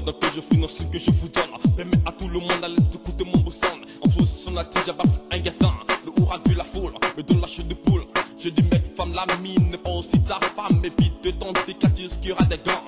Donc que je finance ce que je vous donne. mets à tout le monde à l'aise de mon bosson. En position déjà j'abaffe un gâtin. Le hurrah de la foule me donne la chute de poule. Je dis mec, femme, la mine n'est pas aussi ta femme. Évite de tenter qu'à ce qu'il y aura des gants.